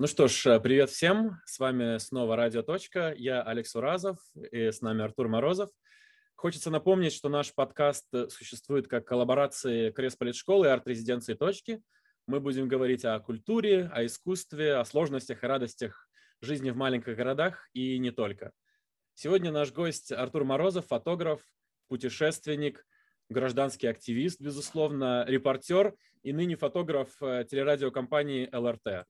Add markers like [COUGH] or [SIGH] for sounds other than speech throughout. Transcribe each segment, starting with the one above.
Ну что ж, э, привет всем. С вами снова Радио Точка. Я Алекс Уразов и с нами Артур Морозов. Хочется напомнить, что наш подкаст э, существует как коллаборации Кресполитшколы и арт-резиденции «Точки». Мы будем говорить о культуре, о искусстве, о сложностях и радостях жизни в маленьких городах и не только. Сегодня наш гость Артур Морозов, фотограф, путешественник, гражданский активист, безусловно, репортер и ныне фотограф э, телерадиокомпании ЛРТ.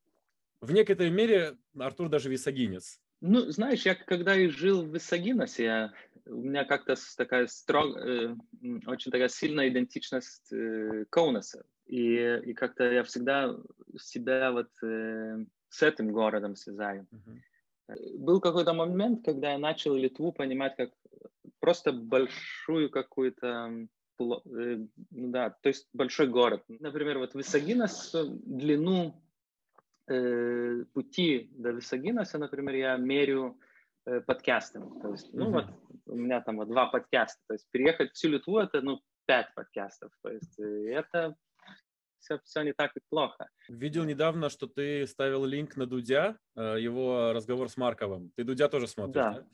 В некоторой мере Артур даже висагинец. Ну, знаешь, я когда и жил в Висагиносе, я, у меня как-то такая строг, э, очень такая сильная идентичность э, Коунаса. И, и как-то я всегда себя вот э, с этим городом связаю. Uh-huh. Был какой-то момент, когда я начал Литву понимать как просто большую какую-то э, ну да, то есть большой город. Например, вот Висагинос длину э, пути до Висагинаса, например, я мерю э, подкастами. То есть, ну mm-hmm. вот у меня там вот два подкаста. То есть переехать всю Литву это ну пять подкастов. То есть э, это все, все не так и плохо. Видел недавно, что ты ставил линк на Дудя, э, его разговор с Марковым. Ты Дудя тоже смотришь, да?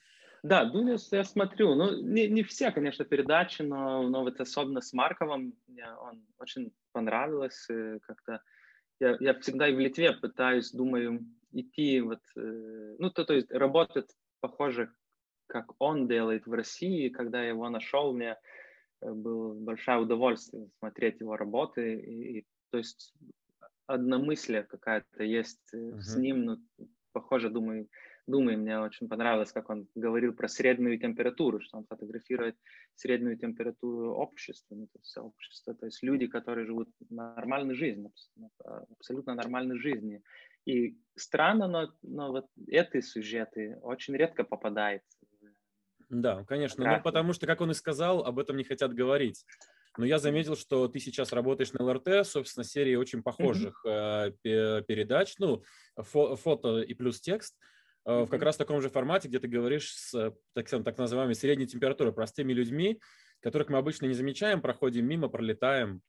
Да, да Дудя я смотрю. Ну, не, не все, конечно, передачи, но, но вот особенно с Марковым мне он очень понравилось как-то я, я всегда и в Литве пытаюсь, думаю, идти вот, э, ну, то, то есть работать похоже, как он делает в России. Когда я его нашел, мне э, было большое удовольствие смотреть его работы. И, и, то есть одномыслие какая-то есть uh-huh. с ним, ну, похоже, думаю, думаю, мне очень понравилось, как он говорил про среднюю температуру, что он фотографирует среднюю температуру общества, ну, то есть общество, то есть люди, которые живут нормальной жизнью, абсолютно нормальной жизнью. И странно, но, но вот эти сюжеты очень редко попадают. Да, конечно, ну, потому что, как он и сказал, об этом не хотят говорить. Но я заметил, что ты сейчас работаешь на ЛРТ, собственно, серии очень похожих mm-hmm. передач, ну, фо- фото и плюс текст. Э, в как раз таком же формате, где ты говоришь с так, так называемой средней температурой, простыми людьми, которых мы обычно не замечаем, проходим мимо, пролетаем.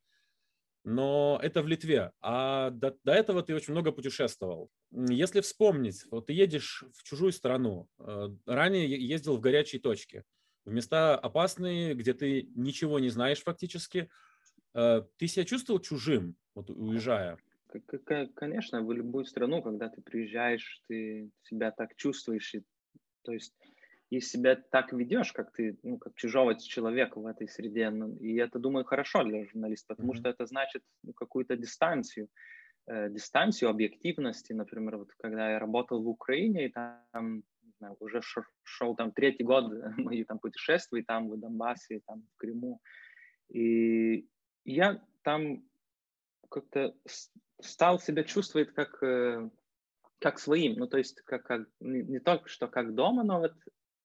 Но это в Литве. А до, до этого ты очень много путешествовал. Если вспомнить, вот ты едешь в чужую страну, э, ранее ездил в горячие точки, в места опасные, где ты ничего не знаешь фактически. Э, ты себя чувствовал чужим, вот уезжая? Конечно, в любую страну, когда ты приезжаешь, ты себя так чувствуешь, и, то есть и себя так ведешь, как ты, ну, как чужого человека в этой среде. Ну, и это, думаю, хорошо для журналиста, потому mm-hmm. что это значит ну, какую-то дистанцию, э, дистанцию объективности. Например, вот когда я работал в Украине, и там знаю, уже шел там третий год [LAUGHS] мои там путешествия, там в Донбассе, там в Крыму, и я там как-то стал себя чувствовать как, э, как своим, ну то есть как, как не, не только что как дома, но вот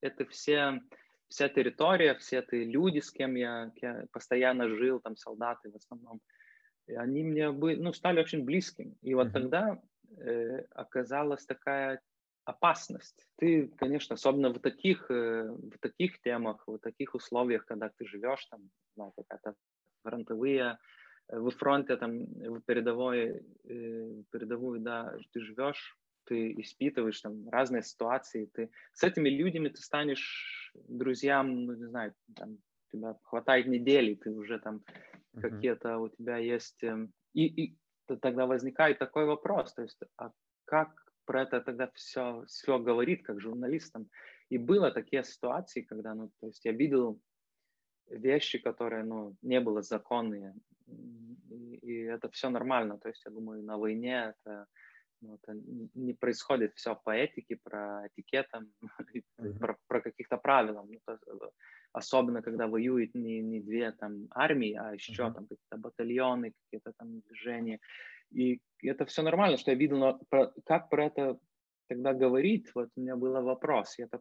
это все, вся территория, все эти люди, с кем я, я постоянно жил, там солдаты в основном, они мне были, ну, стали очень близкими. И вот mm-hmm. тогда э, оказалась такая опасность. Ты, конечно, особенно в таких, э, в таких темах, в таких условиях, когда ты живешь, там, знаю, какая-то фронтовые в фронте, там, в передовой, в передовую, да, ты живешь, ты испытываешь там разные ситуации, ты с этими людьми ты станешь друзьям, ну, не знаю, там, тебя хватает недели, ты уже там uh-huh. какие-то у тебя есть... И, и тогда возникает такой вопрос, то есть, а как про это тогда все, все говорит, как журналистам? И было такие ситуации, когда, ну, то есть я видел вещи, которые, ну, не было законные, и, и это все нормально. То есть, я думаю, на войне это, ну, это не происходит все по этике, про этикетам, [LAUGHS] mm-hmm. про, про каких-то правилам. Ну, то, особенно, когда воюют не, не две там армии, а еще mm-hmm. там какие-то батальоны, какие-то там движения. И это все нормально, что я видел, но про, как про это тогда говорить, вот у меня был вопрос. Я так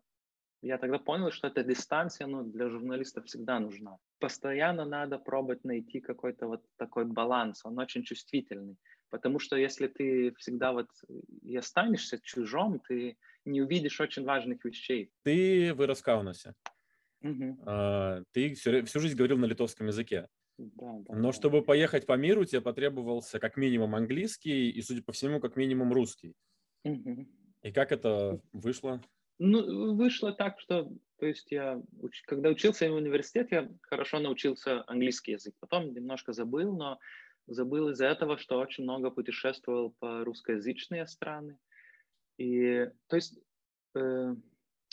я тогда понял, что эта дистанция ну, для журналиста всегда нужна. Постоянно надо пробовать найти какой-то вот такой баланс, он очень чувствительный. Потому что если ты всегда вот и останешься чужом, ты не увидишь очень важных вещей. Ты вырос в Каунасе. Угу. А, ты всю, всю жизнь говорил на литовском языке. Да, да, Но да. чтобы поехать по миру, тебе потребовался как минимум английский и, судя по всему, как минимум русский. Угу. И как это вышло? Ну, вышло так, что, то есть я, когда учился в университете, я хорошо научился английский язык. Потом немножко забыл, но забыл из-за этого, что очень много путешествовал по русскоязычные страны. И, то есть, э,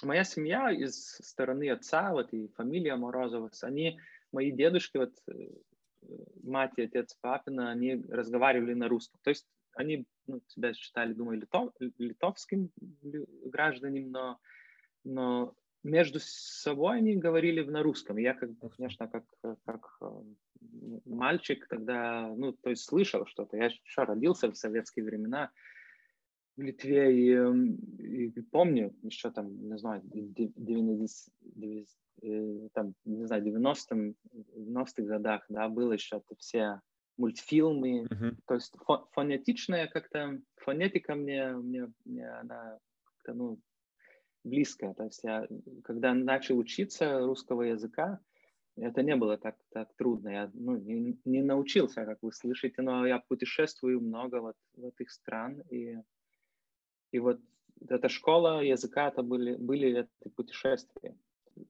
моя семья из стороны отца, вот и фамилия Морозова, они, мои дедушки, вот э, мать и отец папина, они разговаривали на русском. То есть они ну, себя считали, думаю, литов, литовским гражданин, но, но между собой они говорили на русском. Я, как, конечно, как, как э, мальчик тогда, ну, то есть слышал что-то. Я еще родился в советские времена в Литве и, эм, и помню еще там, не знаю, 90, 90, э, там, не знаю, 90 90-х годах, да, было еще все мультфильмы, uh-huh. то есть фонетичная как-то, фонетика мне, мне, мне она как-то, ну, близкая, то есть я, когда начал учиться русского языка, это не было так, так трудно, я ну, не, не научился, как вы слышите, но я путешествую много вот в этих стран, и, и вот эта школа языка, это были, были эти путешествия.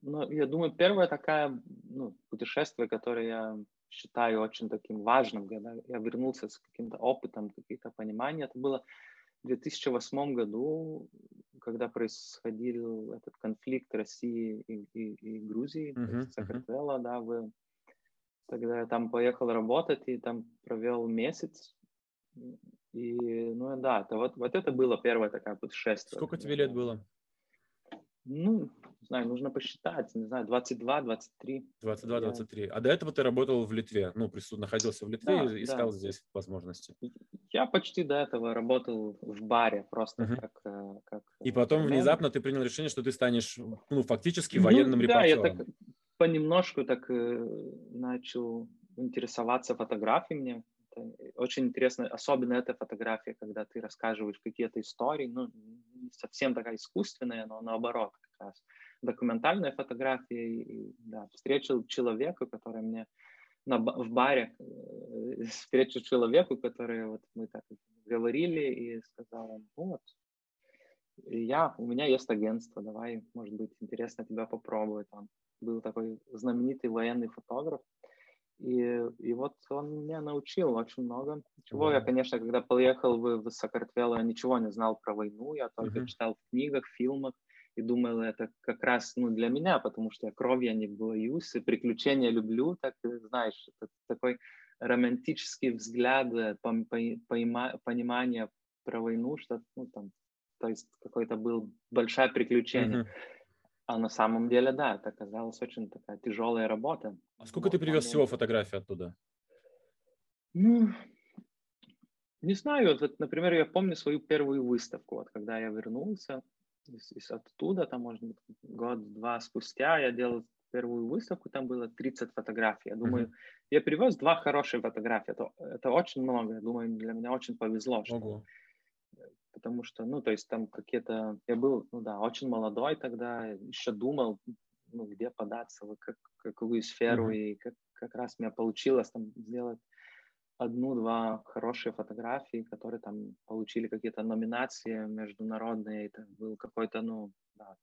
Но я думаю, первое такое ну, путешествие, которое я считаю очень таким важным, когда я вернулся с каким-то опытом, каким-то пониманием. Это было в 2008 году, когда происходил этот конфликт России и, и, и Грузии, uh-huh, Сакартвела, uh-huh. да, в... тогда я там поехал работать и там провел месяц. И, ну да, это вот, вот это было первое такое путешествие. Сколько тебе лет было? Ну, не знаю, нужно посчитать, не знаю, 22, 23. 22, 23. Я... А до этого ты работал в Литве, ну, присутственно находился в Литве да, и искал да. здесь возможности. Я почти до этого работал в баре, просто uh-huh. как, э, как... И потом мен. внезапно ты принял решение, что ты станешь, ну, фактически военным ну, репортером. Да, я так понемножку так э, начал интересоваться фотографией мне очень интересно, особенно эта фотография, когда ты рассказываешь какие-то истории, ну, не совсем такая искусственная, но наоборот, как раз документальная фотография. И, да, встретил человека, который мне на, в баре, э, [LAUGHS] встретил человеку, который вот мы так говорили, и сказал он, вот, я, у меня есть агентство, давай, может быть, интересно тебя попробовать. Он был такой знаменитый военный фотограф, и, и вот он меня научил очень много. Чего mm-hmm. я, конечно, когда поехал в, в Сакартвело, я ничего не знал про войну, я только mm-hmm. читал в книгах, фильмах и думал, это как раз ну, для меня, потому что я кровью не боюсь, и приключения люблю, так знаешь, это такой романтический взгляд, э, пойма, понимание про войну, что ну, там, то есть какое-то было большое приключение. Mm-hmm. А на самом деле, да, это оказалась очень такая тяжелая работа. А сколько вот, ты привез всего фотографий оттуда? Ну, не знаю. Вот, например, я помню свою первую выставку, вот когда я вернулся из, оттуда, там, может быть, год-два спустя я делал первую выставку, там было 30 фотографий. Я думаю, uh-huh. я привез два хорошие фотографии. Это, это очень много. Я думаю, для меня очень повезло, что Ого потому что, ну, то есть там какие-то... Я был, ну да, очень молодой тогда, еще думал, ну, где податься, в как, какую сферу, mm-hmm. и как, как раз у меня получилось там сделать одну-два хорошие фотографии, которые там получили какие-то номинации международные, это был какой-то, ну, да,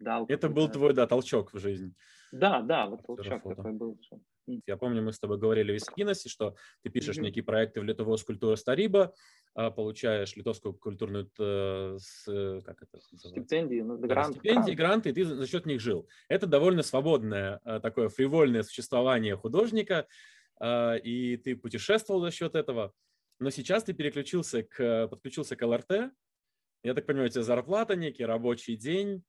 дал. Это был твой, да, толчок в жизнь. Да, да, вот толчок фото. такой был. Я помню, мы с тобой говорили в Искиносе, что ты пишешь mm-hmm. некие проекты в Литовос культура Стариба, а, получаешь литовскую культурную э, как это стипендии, ну, грант, стипендии, гранты, и ты за счет них жил. Это довольно свободное а, такое фривольное существование художника, и ты путешествовал за счет этого. Но сейчас ты переключился к, подключился к ЛРТ. Я так понимаю, у тебя зарплата, некий рабочий день.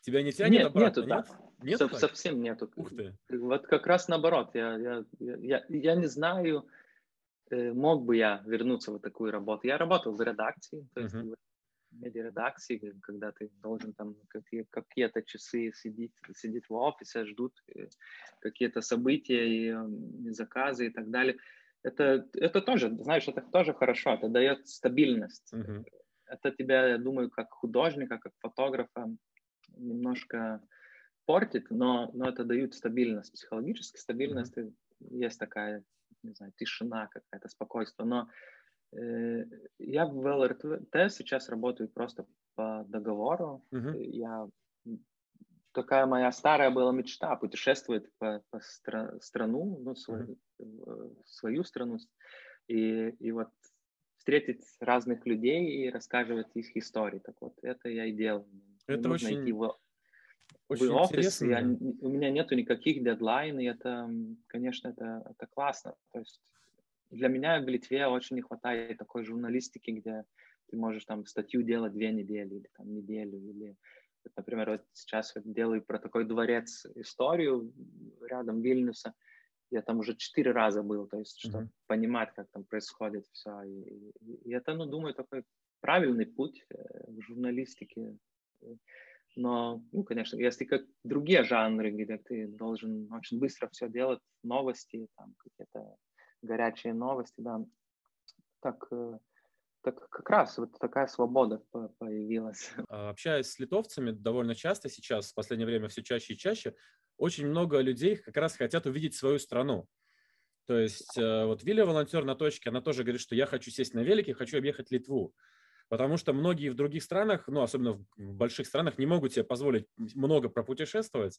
Тебя не тянет нет, обратно, нету, нет? нет Со- совсем нету. Ух ты. Вот как раз наоборот. Я, я, я, я не знаю, э, мог бы я вернуться в такую работу. Я работал в редакции, то есть uh-huh. Медиаредакции, когда ты должен там какие, какие-то часы сидеть, сидеть в офисе, ждут э, какие-то события и заказы и так далее. Это, это тоже, знаешь, это тоже хорошо, это дает стабильность. Uh-huh. Это тебя, я думаю, как художника, как фотографа немножко портит, но, но это дают стабильность, психологически стабильность, mm-hmm. есть такая, не знаю, тишина какая-то, спокойствие, но я в ЛРТ сейчас работаю просто по договору. Uh-huh. Я такая моя старая была мечта путешествовать по, по стра- страну, ну, свою, uh-huh. свою страну, и, и вот встретить разных людей и рассказывать их истории. Так вот, это я и делаю. Это Мне очень, в, очень в офис, я, у меня нету никаких дедлайн, и это, конечно, это, это классно. То есть для меня в Литве очень не хватает такой журналистики, где ты можешь там статью делать две недели или там неделю, или, например, вот сейчас вот делаю про такой дворец историю рядом Вильнюса, я там уже четыре раза был, то есть, чтобы mm-hmm. понимать, как там происходит все. И, и, и это, ну, думаю, такой правильный путь э, в журналистике. Но, ну, конечно, если как другие жанры, где ты должен очень быстро все делать, новости, там какие-то горячие новости, да, так, э, так как раз вот такая свобода появилась. [LAUGHS] А, общаясь с литовцами довольно часто сейчас, в последнее время все чаще и чаще, очень много людей как раз хотят увидеть свою страну. То есть э, вот Виля, волонтер на точке, она тоже говорит, что я хочу сесть на велике, хочу объехать Литву. Потому что многие в других странах, ну, особенно в больших странах, не могут себе позволить много пропутешествовать,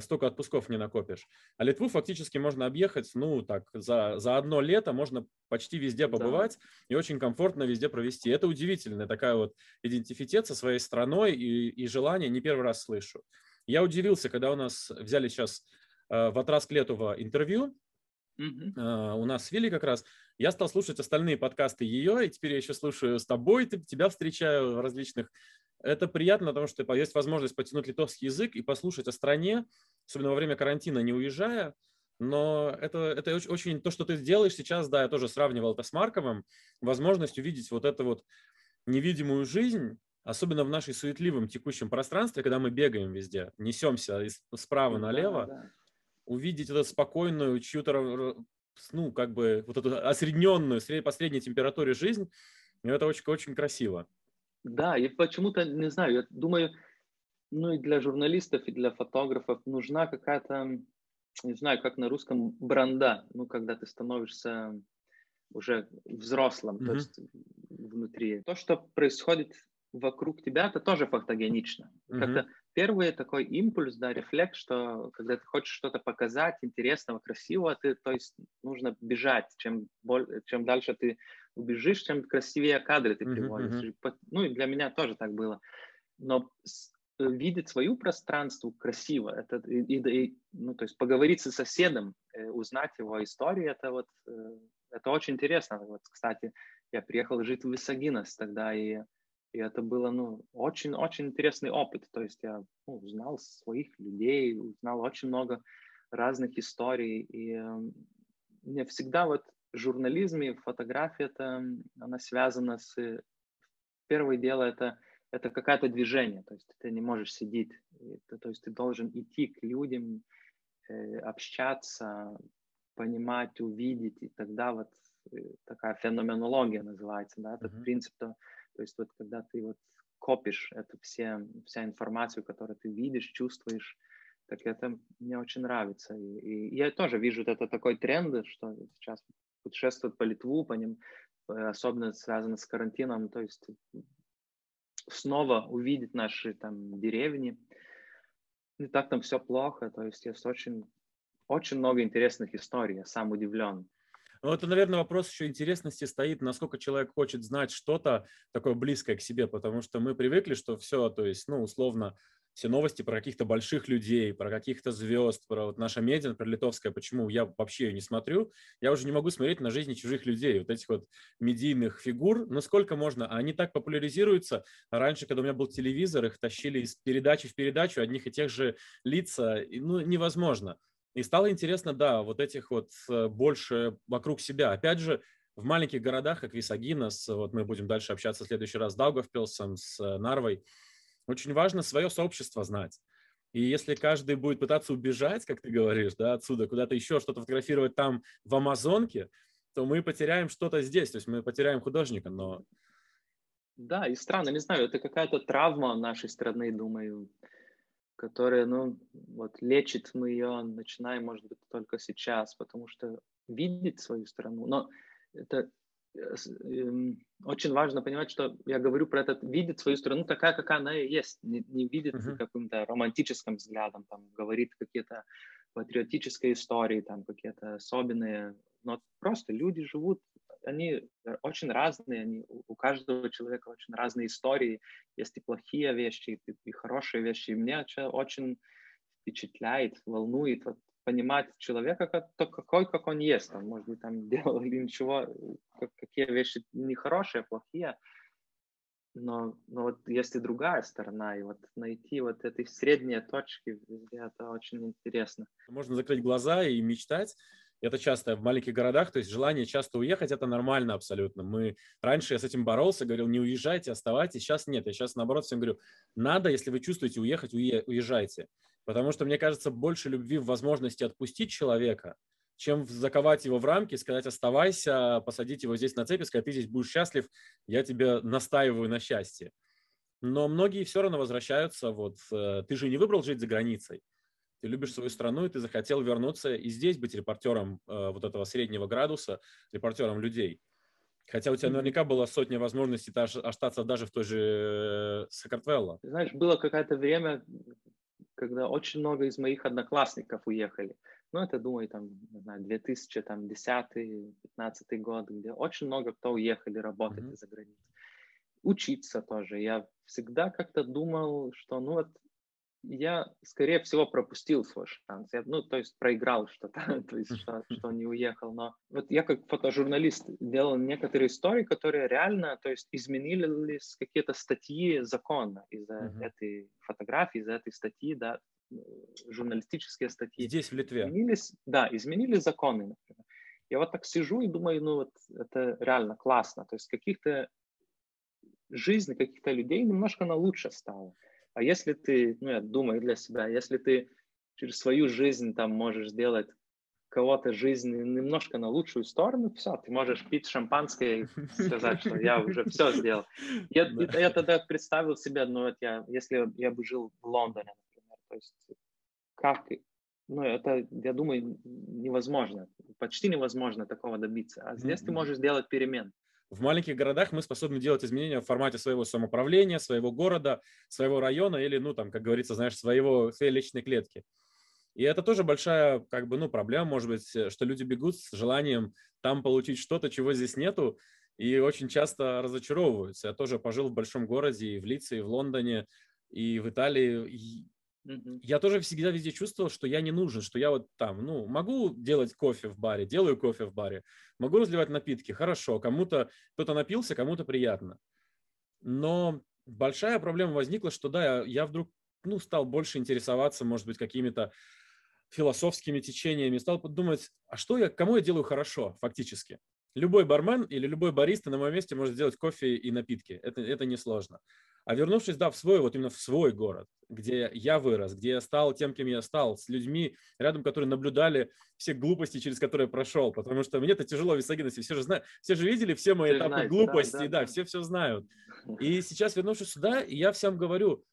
столько отпусков не накопишь. А Литву фактически можно объехать, ну, так, за, за одно лето можно почти везде побывать да. и очень комфортно везде провести. Это удивительная такая вот идентифитет со своей страной и, и желание, не первый раз слышу. Я удивился, когда у нас взяли сейчас э, в Атрас Клетова интервью, Mm-hmm. Uh, у нас с Вилли как раз. Я стал слушать остальные подкасты ее, и теперь я еще слушаю с тобой, тебя встречаю в различных. Это приятно, потому что есть возможность потянуть литовский язык и послушать о стране, особенно во время карантина, не уезжая. Но это, это очень, очень то, что ты делаешь сейчас, да, я тоже сравнивал это с Марковым, возможность увидеть вот эту вот невидимую жизнь, особенно в нашей суетливом текущем пространстве, когда мы бегаем везде, несемся справа налево, да, да. увидеть эту спокойную, чью-то, ну, как бы, вот эту осредненную, по средней температуре жизнь, и это очень-очень красиво. Да, и почему-то, не знаю, я думаю, ну и для журналистов, и для фотографов нужна какая-то, не знаю, как на русском, бранда, ну, когда ты становишься уже взрослым, mm-hmm. то есть внутри. То, что происходит вокруг тебя, это тоже фотогенично. Mm-hmm. Как-то первый такой импульс, да, рефлекс, что когда ты хочешь что-то показать интересного, красивого, ты, то есть нужно бежать. Чем, боль, чем дальше ты убежишь, чем красивее кадры ты приводишь. Mm-hmm. Ну и для меня тоже так было. Но э, видеть свою пространство красиво, это и, и, ну, то есть поговорить с соседом, э, узнать его историю, это вот э, это очень интересно. Вот, кстати, я приехал жить в Висагинос тогда, и и это было, ну, очень-очень интересный опыт. То есть я ну, узнал своих людей, узнал очень много разных историй. И э, мне всегда вот журнализм и фотография, это, она связана с... Первое дело это, это какое-то движение. То есть ты не можешь сидеть. Это, то есть ты должен идти к людям, э, общаться, понимать, увидеть. И тогда вот э, такая феноменология называется, да, этот mm-hmm. принцип, то, есть вот когда ты вот копишь эту все, вся информацию, которую ты видишь, чувствуешь, так это мне очень нравится. И, и я тоже вижу это такой тренд, что сейчас путешествуют по Литву, по ним, э, особенно связано с карантином, то есть снова увидеть наши там деревни. Не так там все плохо, то есть есть очень, очень много интересных историй, я сам удивлен. Ну, это, наверное, вопрос еще интересности стоит, насколько человек хочет знать что-то такое близкое к себе, потому что мы привыкли, что все, то есть, ну, условно, все новости про каких-то больших людей, про каких-то звезд, про вот наша медиа, про литовская, почему я вообще ее не смотрю, я уже не могу смотреть на жизни чужих людей, вот этих вот медийных фигур, насколько можно, а они так популяризируются. Раньше, когда у меня был телевизор, их тащили из передачи в передачу одних и тех же лица, ну, невозможно. И стало интересно, да, вот этих вот э, больше вокруг себя. Опять же, в маленьких городах, как Висагинос, вот мы будем дальше общаться в следующий раз с Даугавпилсом, с э, Нарвой, очень важно свое сообщество знать. И если каждый будет пытаться убежать, как ты говоришь, да, отсюда, куда-то еще что-то фотографировать там в Амазонке, то мы потеряем что-то здесь, то есть мы потеряем художника, но... Да, и странно, не знаю, это какая-то травма нашей страны, думаю которая, ну, вот лечит мы ее начинаем, может быть, только сейчас, потому что видеть свою страну, но это эм, очень важно понимать, что я говорю про это, видит свою страну такая, какая она и есть, не, не видит uh-huh. каким-то романтическим взглядом, там, говорит какие-то патриотические истории, там, какие-то особенные, но просто люди живут, они очень разные, они, у каждого человека очень разные истории, есть и плохие вещи, и, и хорошие вещи, и меня очень впечатляет, волнует вот, понимать человека как, какой, как он есть. Он, может быть, там [LAUGHS] делал или ничего, как, какие вещи нехорошие, плохие. Но, но вот есть и другая сторона, и вот найти вот эти средние точки это очень интересно. Можно закрыть глаза и мечтать. Это часто в маленьких городах, то есть желание часто уехать, это нормально абсолютно. Мы раньше я с этим боролся, говорил, не уезжайте, оставайтесь. Сейчас нет, я сейчас наоборот всем говорю, надо, если вы чувствуете уехать, уезжайте. Потому что, мне кажется, больше любви в возможности отпустить человека, чем заковать его в рамки, сказать оставайся, посадить его здесь на цепи, сказать ты здесь будешь счастлив, я тебя настаиваю на счастье. Но многие все равно возвращаются, вот э, ты же не выбрал жить за границей, ты любишь свою страну, и ты захотел вернуться и здесь быть репортером э, вот этого среднего градуса, репортером людей. Хотя у тебя наверняка была сотня возможностей остаться даже в той же э, Сакартвелло. Знаешь, было какое-то время, когда очень много из моих одноклассников уехали. Ну, это, думаю, там, не знаю, 2010-2015 год, где очень много кто уехали работать mm-hmm. за границей. Учиться тоже. Я всегда как-то думал, что, ну, вот я, скорее всего, пропустил свой шанс. Я, ну, то есть проиграл что-то, [LAUGHS] то есть что, что не уехал. Но вот я как фотожурналист делал некоторые истории, которые реально, то есть изменились какие-то статьи закона из-за uh-huh. этой фотографии, из-за этой статьи, да, журналистические статьи. Здесь, в Литве? Изменились, да, изменились законы, например. Я вот так сижу и думаю, ну вот это реально классно. То есть каких-то жизнь каких-то людей немножко на лучше стало. А если ты, ну, я думаю для себя, если ты через свою жизнь там можешь сделать кого-то жизнь немножко на лучшую сторону, все, ты можешь пить шампанское и [LAUGHS] сказать, что я уже все сделал. Я, да. я тогда представил себе, ну, вот я, если я бы жил в Лондоне, например, то есть как, ну, это, я думаю, невозможно, почти невозможно такого добиться. А здесь mm-hmm. ты можешь сделать перемен. В маленьких городах мы способны делать изменения в формате своего самоуправления, своего города, своего района или, ну, там, как говорится, знаешь, своего, своей личной клетки. И это тоже большая, как бы, ну, проблема, может быть, что люди бегут с желанием там получить что-то, чего здесь нету, и очень часто разочаровываются. Я тоже пожил в большом городе, и в Лице, и в Лондоне, и в Италии. Я тоже всегда везде чувствовал, что я не нужен, что я вот там, ну, могу делать кофе в баре, делаю кофе в баре, могу разливать напитки, хорошо, кому-то, кто-то напился, кому-то приятно. Но большая проблема возникла, что да, я, я вдруг, ну, стал больше интересоваться, может быть, какими-то философскими течениями, стал подумать, а что я, кому я делаю хорошо, фактически. Любой бармен или любой бариста на моем месте может сделать кофе и напитки. Это, это несложно. А вернувшись, да, в свой, вот именно в свой город, где я вырос, где я стал тем, кем я стал, с людьми рядом, которые наблюдали все глупости, через которые прошел, потому что мне это тяжело в Висагиносе, все же знают, все же видели все мои все этапы знаете, глупости, да, да, да, все все знают. [LAUGHS] И сейчас, вернувшись сюда, я всем говорю,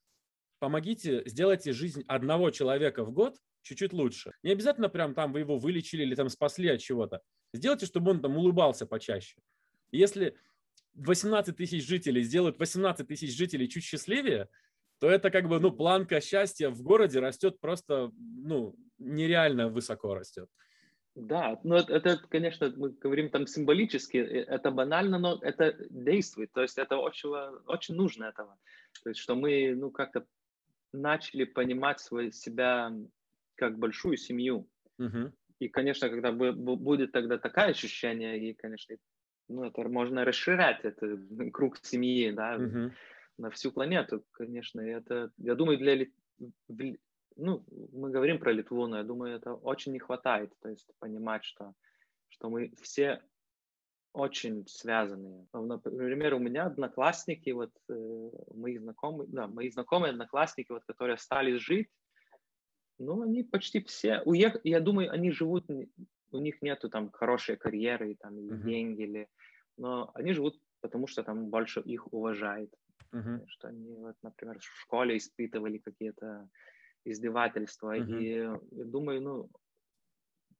помогите, сделайте жизнь одного человека в год чуть-чуть лучше. Не обязательно прям там вы его вылечили или там спасли от чего-то. Сделайте, чтобы он там улыбался почаще. Если 18 тысяч жителей сделают 18 тысяч жителей чуть счастливее, то это как бы, ну, планка счастья в городе растет просто, ну, нереально высоко растет. Да, ну это, это, конечно, мы говорим там символически, э, это банально, но это действует, то есть это очень, очень нужно этого. То есть что мы, ну, как-то начали понимать свой, себя как большую семью. Угу. И, конечно, когда будет тогда такое ощущение, и, конечно, ну, это можно расширять, это [LAUGHS] круг семьи, да, uh-huh. на всю планету, конечно, это, я думаю, для, ну, мы говорим про Литву, но я думаю, это очень не хватает, то есть понимать, что, что мы все очень связанные. Ну, например, у меня одноклассники, вот э, мои знакомые, да, мои знакомые одноклассники, вот, которые остались жить, ну, они почти все уехали, я думаю, они живут у них нету там хорошей карьеры, там, или uh-huh. деньги, или... но они живут, потому что там больше их уважает. Uh-huh. Что они, вот, например, в школе испытывали какие-то издевательства. Uh-huh. И я думаю, ну,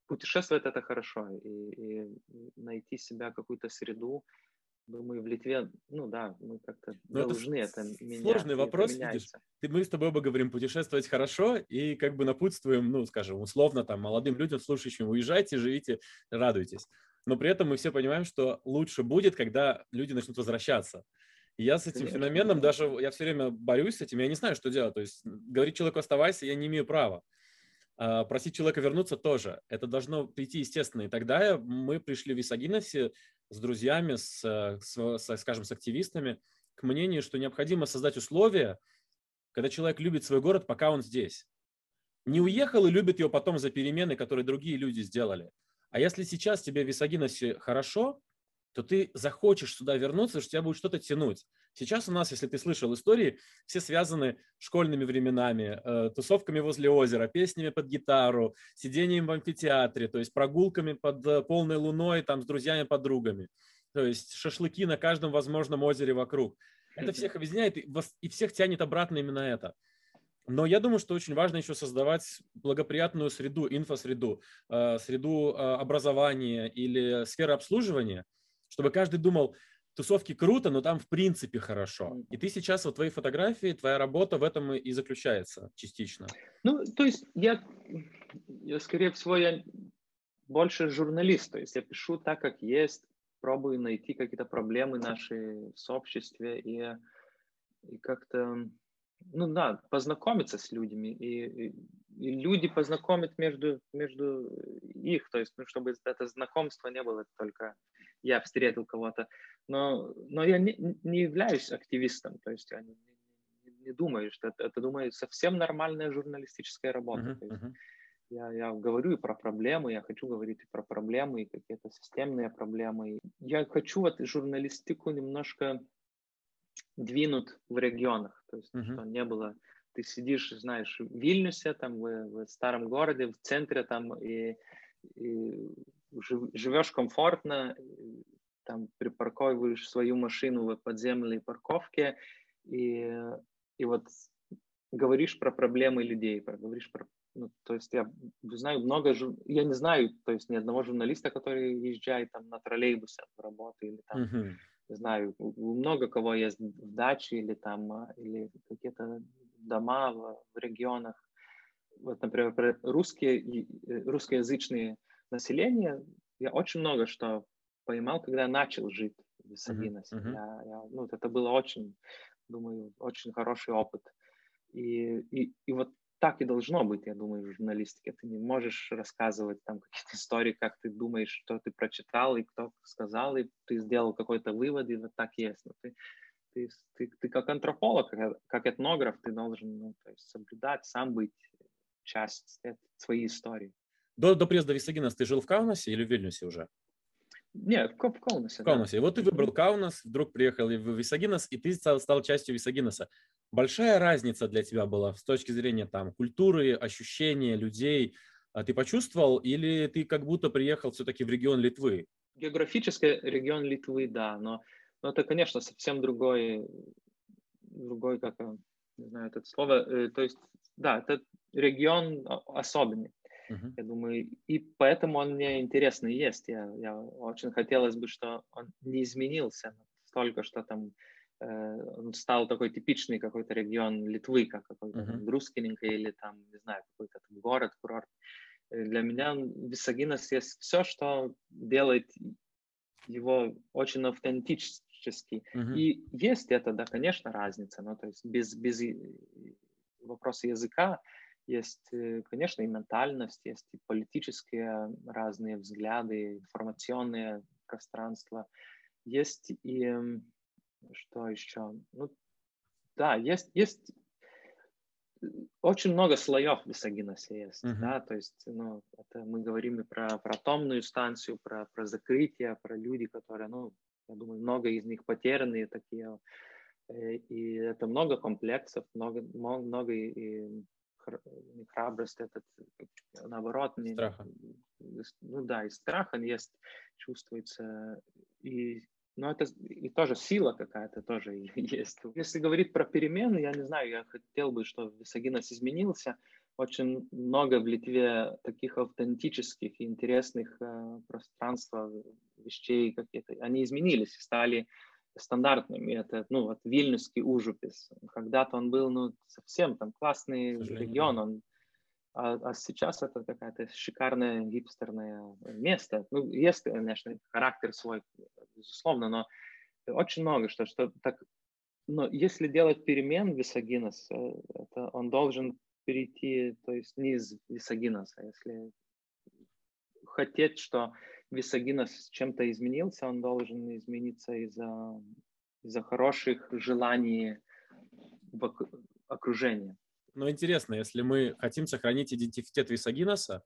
путешествовать это хорошо, и, и найти себя какую-то среду, Думаю, в Литве, ну да, мы как-то Но должны это, это менять. Сложный вопрос, видишь. Ты, мы с тобой оба говорим путешествовать хорошо и как бы напутствуем, ну, скажем, условно там молодым людям, слушающим, уезжайте, живите, радуйтесь. Но при этом мы все понимаем, что лучше будет, когда люди начнут возвращаться. И я с этим Конечно. феноменом даже, я все время борюсь с этим, я не знаю, что делать. То есть говорить человеку оставайся, я не имею права. А, просить человека вернуться тоже. Это должно прийти естественно. И тогда мы пришли в Исагиносе с друзьями, с, с, с, скажем, с активистами к мнению, что необходимо создать условия, когда человек любит свой город, пока он здесь. Не уехал и любит его потом за перемены, которые другие люди сделали. А если сейчас тебе в Висагиносе хорошо, то ты захочешь сюда вернуться, что тебя будет что-то тянуть. Сейчас у нас, если ты слышал истории, все связаны школьными временами, э, тусовками возле озера, песнями под гитару, сидением в амфитеатре, то есть прогулками под э, полной луной там с друзьями-подругами, то есть шашлыки на каждом возможном озере вокруг. Это всех объединяет и, всех тянет обратно именно это. Но я думаю, что очень важно еще создавать благоприятную среду, инфосреду, э, среду образования или сферы обслуживания – чтобы каждый думал, тусовки круто, но там в принципе хорошо. И ты сейчас, вот твои фотографии, твоя работа в этом и заключается частично. Ну, то есть я, я скорее всего, я больше журналист, то есть я пишу так, как есть, пробую найти какие-то проблемы наши в сообществе и, и как-то, ну да, познакомиться с людьми, и, и, и люди познакомят между, между их, то есть, ну, чтобы это знакомство не было только я встретил кого-то. Но, но я не, не являюсь активистом, то есть я не, не, не думаю, что это, это, думаю, совсем нормальная журналистическая работа. Uh-huh, uh-huh. Я, я говорю и про проблемы, я хочу говорить и про проблемы, и какие-то системные проблемы. Я хочу вот журналистику немножко двинуть в регионах, то есть uh-huh. что не было ты сидишь, знаешь, в Вильнюсе, там, в, в старом городе, в центре, там, и, и живешь комфортно, там припарковываешь свою машину в подземной парковке и, и вот говоришь про проблемы людей, про, говоришь про ну, то есть я знаю много, я не знаю, то есть ни одного журналиста, который езжает там на троллейбусе в работу или там, uh-huh. не знаю, много кого есть в даче или там, а, или какие-то дома в, в регионах. Вот, например, русские, э, русскоязычные населения, я очень много что поймал, когда начал жить в Сабиносе. Uh-huh. Я, я, ну, это было очень, думаю, очень хороший опыт. И, и, и вот так и должно быть, я думаю, в журналистике. Ты не можешь рассказывать там какие-то истории, как ты думаешь, что ты прочитал и кто сказал, и ты сделал какой-то вывод, и вот так есть. Но ты, ты, ты, ты как антрополог, как, как этнограф, ты должен ну, то есть соблюдать, сам быть часть своей истории. До, до приезда Висагинас ты жил в Каунасе или в Вильнюсе уже? Нет, в, Каунасе. В Каунасе. Да. Вот ты выбрал Каунас, вдруг приехал в Висагинас, и ты стал, стал частью Висагинаса. Большая разница для тебя была с точки зрения там культуры, ощущения людей. А ты почувствовал или ты как будто приехал все-таки в регион Литвы? Географически регион Литвы, да, но, но это, конечно, совсем другой, другой, как, не знаю, это слово, э, то есть, да, это регион особенный. Uh-huh. Я думаю, и поэтому он мне интересный есть. Я, я очень хотелось бы, что он не изменился столько, что там э, он стал такой типичный какой-то регион Литвы, как какой-то uh-huh. Друскиненко или там, не знаю, какой-то там город, курорт. Э, для меня Висагинос есть все, что делает его очень автентический. Uh-huh. И есть это, да, конечно, разница, но то есть без, без вопроса языка есть, э, конечно, и ментальность, есть и политические разные взгляды, информационные пространства, есть и что еще? Ну, да, есть, есть очень много слоев в есть, uh-huh. да, то есть, ну, это мы говорим и про, про атомную станцию, про, про закрытие, про люди, которые, ну, я думаю, много из них потерянные такие, э, и это много комплексов, много, много и не храбрость, этот, наоборот, не, страха. ну да, и страх он есть, чувствуется, и но это и тоже сила какая-то тоже [LAUGHS] есть. Если говорить про перемены, я не знаю, я хотел бы, чтобы Висагинос изменился. очень много в Литве таких аутентических и интересных э, пространств, вещей какие-то. Они изменились и стали стандартными. Это, ну, вот Вильнюсский Ужупис. Когда-то он был, ну, совсем там классный регион, он а, а сейчас это какая-то шикарное гипстерное место. Ну, есть, конечно, характер свой, безусловно, но очень много что, что так но если делать перемен Висагинос, э, это он должен перейти, то есть не из Висагиноса. Если хотеть, что Висагинос чем-то изменился, он должен измениться из-за из хороших желаний в окружении. Но интересно, если мы хотим сохранить идентификат Висагиноса,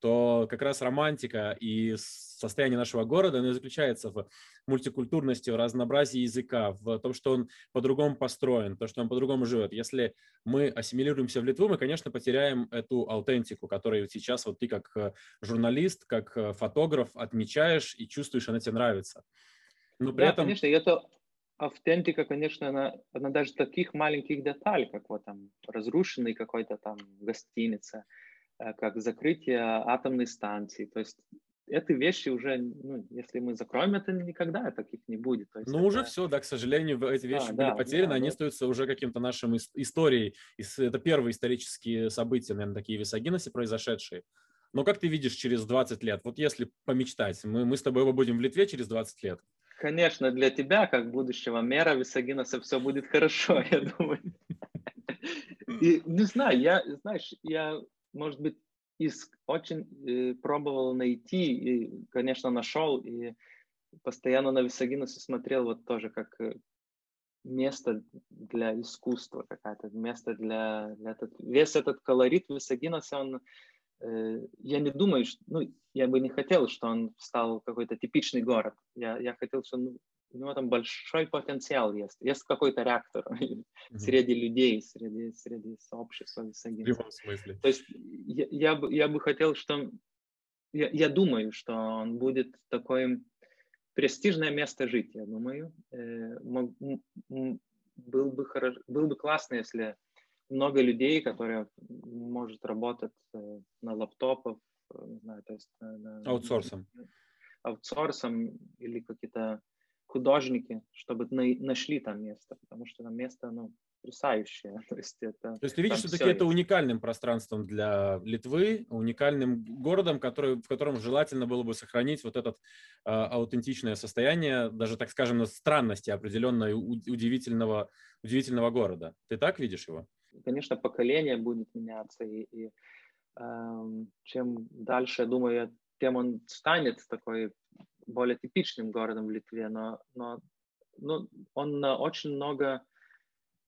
то как раз романтика и состояние нашего города оно заключается в мультикультурности, в разнообразии языка, в том, что он по-другому построен, то, что он по-другому живет. Если мы ассимилируемся в Литву, мы, конечно, потеряем эту аутентику, которую сейчас вот ты как э, журналист, как э, фотограф отмечаешь и чувствуешь, она тебе нравится. Но при да, этом... конечно, это автентика, конечно, она, она даже таких маленьких деталей, как вот там разрушенный какой-то там гостиница, как закрытие атомной станции. То есть эти вещи уже, ну, если мы закроем это, никогда таких не будет. То есть ну, это... уже все, да, к сожалению, эти вещи да, были да, потеряны, да, они да. остаются уже каким-то нашим историей. Это первые исторические события, наверное, такие в Висагиносе произошедшие. Но как ты видишь через 20 лет? Вот если помечтать, мы, мы с тобой будем в Литве через 20 лет. Конечно, для тебя, как будущего мэра Висагиноса, все будет хорошо, [LAUGHS] я думаю. И не знаю, я, знаешь, я может быть, иск, очень э, пробовал найти, и, конечно, нашел, и постоянно на Висагинусе смотрел вот тоже как э, место для искусства какая-то, место для, для этот, весь этот колорит Висагинуса, он, э, я не думаю, что, ну, я бы не хотел, что он стал какой-то типичный город. Я, я хотел, что он у него там большой потенциал есть. Есть какой-то реактор [LAUGHS] mm-hmm. среди людей, среди, среди сообщества. В любом смысле. То есть я, я, бы, я бы хотел, что... Я, я думаю, что он будет такое престижное место жить, я думаю. Э, был, бы хорошо, был бы классно, если много людей, которые может работать э, на лаптопах, э, не знаю, то есть на, аутсорсом. Аутсорсом или какие-то художники, чтобы нашли там место, потому что там место, ну, потрясающее. [LAUGHS] То есть, это, То есть ты видишь все-таки это уникальным пространством для Литвы, уникальным городом, который, в котором желательно было бы сохранить вот это э, аутентичное состояние, даже, так скажем, странности определенной удивительного, удивительного города. Ты так видишь его? Конечно, поколение будет меняться, и, и э, чем дальше, я думаю, тем он станет такой более типичным городом в Литве, но, но, но он очень много,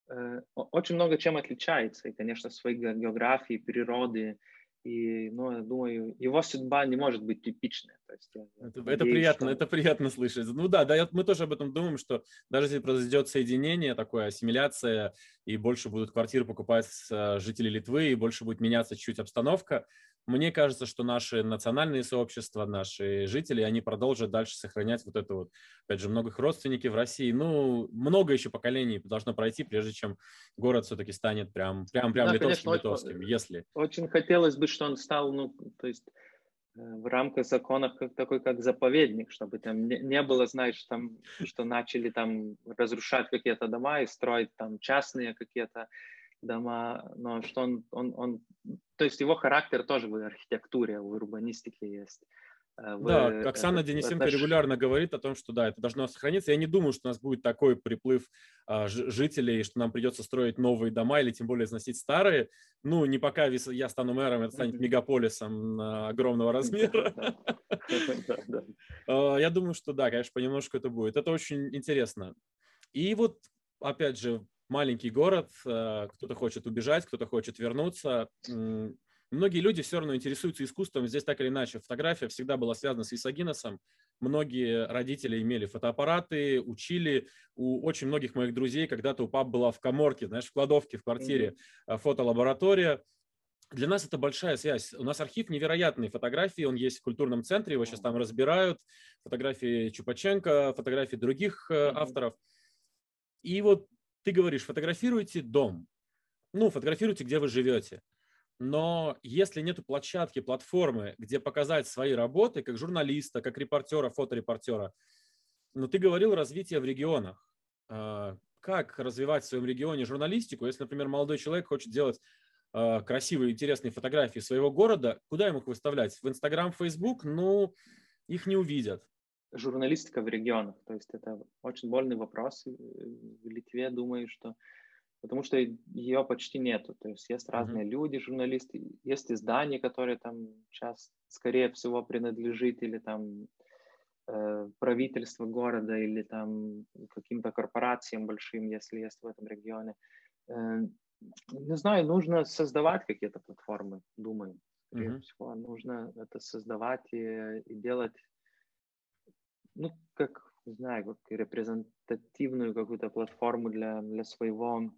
э, очень много чем отличается. И, конечно, своей географии, природы. И, ну, я думаю, его судьба не может быть типичной. То есть, это, надеюсь, это приятно, что... это приятно слышать. Ну да, да, мы тоже об этом думаем, что даже если произойдет соединение, такое ассимиляция, и больше будут квартиры покупать э, жители Литвы, и больше будет меняться чуть-чуть обстановка, мне кажется, что наши национальные сообщества, наши жители, они продолжат дальше сохранять вот это вот, опять же, много их родственники в России. Ну, много еще поколений должно пройти, прежде чем город все-таки станет прям, прям, прям да, литовским, конечно, литовским, если. Очень хотелось бы, что он стал, ну, то есть э, в рамках законов как такой, как заповедник, чтобы там не, не было, знаешь, там, что начали там разрушать какие-то дома и строить там частные какие-то дома, но что он, он, он, то есть его характер тоже в архитектуре, в урбанистике есть. Э, в, да, Оксана Денисенко отнош... регулярно говорит о том, что да, это должно сохраниться. Я не думаю, что у нас будет такой приплыв а, жителей, что нам придется строить новые дома или тем более сносить старые. Ну, не пока я стану мэром, это станет мегаполисом огромного размера. [LAUGHS] [LAUGHS] А, я думаю, что да, конечно, понемножку это будет. Это очень интересно. И вот, опять же, маленький город, э, кто-то хочет убежать, кто-то хочет вернуться. Многие люди все равно интересуются искусством. Здесь так или иначе фотография всегда была связана с Исагиносом. Многие родители имели фотоаппараты, учили. У очень многих моих друзей когда-то у пап была в коморке, знаешь, в кладовке, в квартире mm-hmm. фотолаборатория. Для нас это большая связь. У нас архив невероятный фотографии, он есть в культурном центре, его сейчас там разбирают. Фотографии Чупаченко, фотографии других mm-hmm. авторов. И вот ты говоришь, фотографируйте дом, ну, фотографируйте, где вы живете. но если нет площадки, платформы, где показать свои работы, как журналиста, как репортера, фоторепортера, но ты говорил развитие в регионах. А, как развивать в своем регионе журналистику, если, например, молодой человек хочет делать а, красивые, интересные фотографии своего города, куда ему их выставлять? В Инстаграм, Фейсбук? Ну, их не увидят. Журналистика в регионах, то есть это очень больный вопрос. В Литве думаю, что потому что ее почти нету. То есть есть разные mm-hmm. люди, журналисты, есть издания, которые там сейчас, скорее всего, принадлежит или там э, правительство города или там каким-то корпорациям большим, если есть в этом регионе. Э, не знаю, нужно создавать какие-то платформы, думаю. Скорее mm-hmm. всего, нужно это создавать и, и делать, ну, как, не знаю, как репрезентативную какую-то платформу для, для своего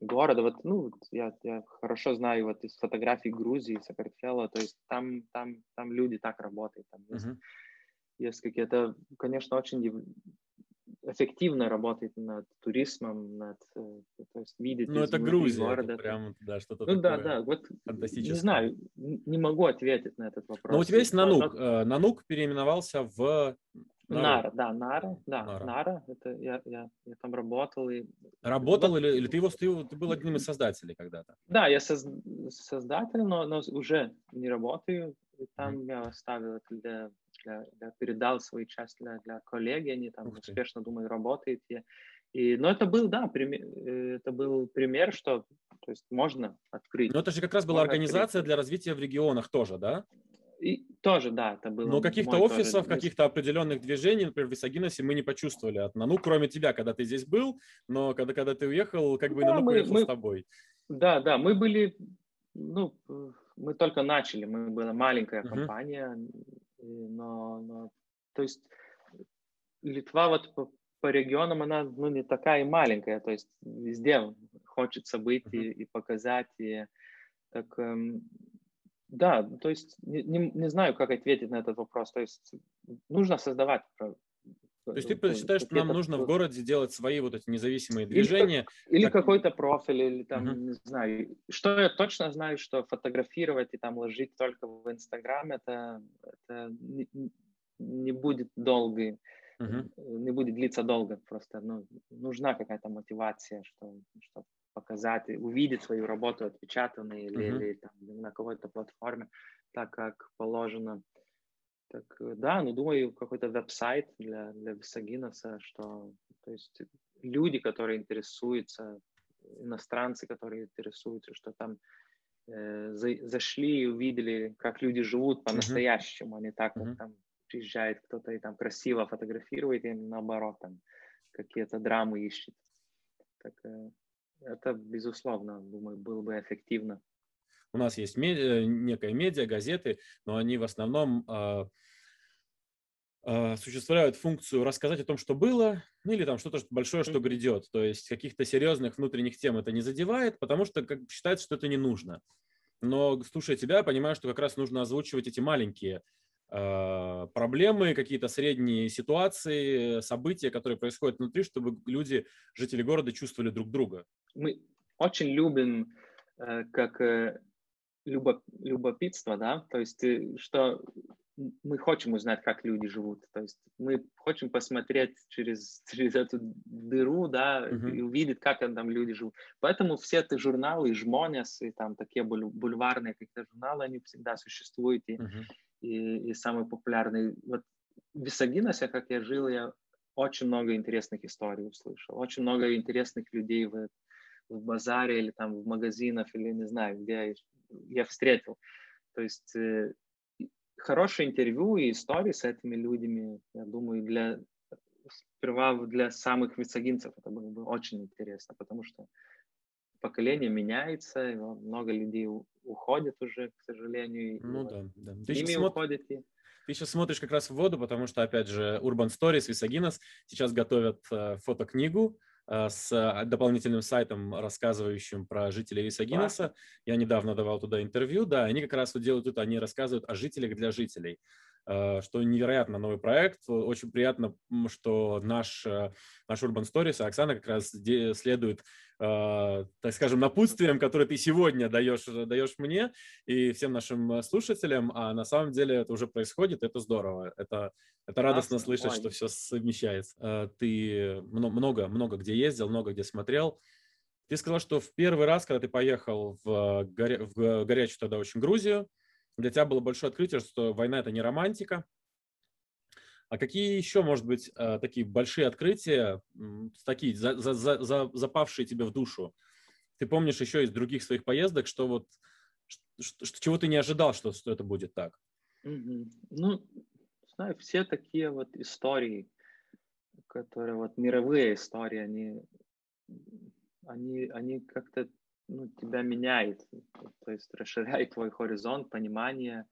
города. Вот, ну, я, я хорошо знаю вот из фотографий Грузии, Сакартвела, то есть там, там, там люди так работают. Там есть, uh-huh. есть какие-то, конечно, очень эффективно работает над туризмом, над, э, то есть видеть Ну, это Грузия, города. Это прям, да, что-то Ну, да, да, вот не знаю, не могу ответить на этот вопрос. Но у тебя есть Нанук. Но... Э, Нанук переименовался в Нара, да, Нара, да, Нара. Нара. Это я, я, я там работал и. Работал или, или ты его ты, ты был одним из создателей когда-то? Да, я соз, создатель, но, но уже не работаю. И там mm. я оставил это для, для, для передал свою часть для, для коллеги, они там Ух успешно, ты. думаю, работают. И, и, но это был, да, пример, э, это был пример, что то есть можно открыть. Но это же как раз была организация открыть. для развития в регионах тоже, да? И тоже, да, это было. Но каких-то офисов, тоже... каких-то определенных движений, например, в Исагиносе мы не почувствовали от Ну, кроме тебя, когда ты здесь был, но когда, когда ты уехал, как бы да, Нану мы, мы... с тобой. Да, да, мы были, ну, мы только начали, мы была маленькая uh-huh. компания, но, но, то есть Литва вот по, по регионам, она, ну, не такая маленькая, то есть везде хочется быть uh-huh. и, и показать, и так, эм, да, то есть не, не, не знаю, как ответить на этот вопрос. То есть нужно создавать то есть ты считаешь, что нам нужно в городе делать свои вот эти независимые движения? Или, или как... какой-то профиль, или там, uh-huh. не знаю. Что я точно знаю, что фотографировать и там ложить только в Инстаграм, это, это не, не будет долго, uh-huh. не будет длиться долго. Просто ну, нужна какая-то мотивация, что, что показать, увидеть свою работу отпечатанной или, uh-huh. или там, на какой-то платформе, так как положено. Так, да, ну, думаю, какой-то веб-сайт для, для Висагиноса, что, то есть, люди, которые интересуются, иностранцы, которые интересуются, что там э, за, зашли и увидели, как люди живут по-настоящему, uh-huh. а не так, как uh-huh. там приезжает кто-то и там красиво фотографирует, и наоборот, там какие-то драмы ищет. Так, э, это, безусловно, думаю, было бы эффективно. У нас есть медиа, некая медиа, газеты, но они в основном э, э, осуществляют функцию рассказать о том, что было, ну или там что-то большое, что грядет. То есть каких-то серьезных внутренних тем это не задевает, потому что как, считается, что это не нужно. Но слушая тебя, я понимаю, что как раз нужно озвучивать эти маленькие э, проблемы, какие-то средние ситуации, события, которые происходят внутри, чтобы люди, жители города чувствовали друг друга мы очень любим э, как э, любо, любопытство, да, то есть э, что мы хотим узнать, как люди живут, то есть мы хотим посмотреть через, [LAUGHS] через эту дыру, да, uh-huh. и увидеть, как там люди живут. Поэтому все эти журналы, Жмонес, и там такие бульварные какие-то журналы, они всегда существуют, и, uh-huh. И, и самые популярные. Вот в Висагиносе, как я жил, я очень много интересных историй услышал, очень много интересных людей в, в базаре или там в магазинах или не знаю, где я, я встретил. То есть э, хорошее интервью и истории с этими людьми, я думаю, для сперва для самых висагинцев это было бы очень интересно, потому что поколение меняется, много людей уходит уже, к сожалению. Ну да, да. Ты ими смотр... уходит и... Ты сейчас смотришь как раз в воду, потому что, опять же, Urban Stories, Висагинос сейчас готовят э, фотокнигу, Э, с а, дополнительным сайтом, рассказывающим про жителей Висагинеса. Я недавно давал туда интервью, да, они как раз вот делают это, они рассказывают о жителях для жителей. Э, что невероятно новый проект. Очень приятно, что наш, э, наш Urban Stories, Оксана как раз следует, э, так скажем, напутствием, которые ты сегодня даешь, даешь мне и всем нашим слушателям, а на самом деле это уже происходит, это здорово, это, это радостно Классно. слышать, Ой. что все совмещается. Ты много, много где ездил, много где смотрел. Ты сказал, что в первый раз, когда ты поехал в, горя... в горячую тогда очень Грузию, для тебя было большое открытие, что война – это не романтика. А какие еще, может быть, э, такие большие открытия, такие за, за, за, запавшие тебе в душу? Ты помнишь еще из других своих поездок, что вот что, чего ты не ожидал, что, что это будет так? Mm-hmm. Ну, знаю, все такие вот истории, которые вот мировые истории, они, они, они как-то ну, тебя меняет, то есть расширяет твой горизонт, понимание.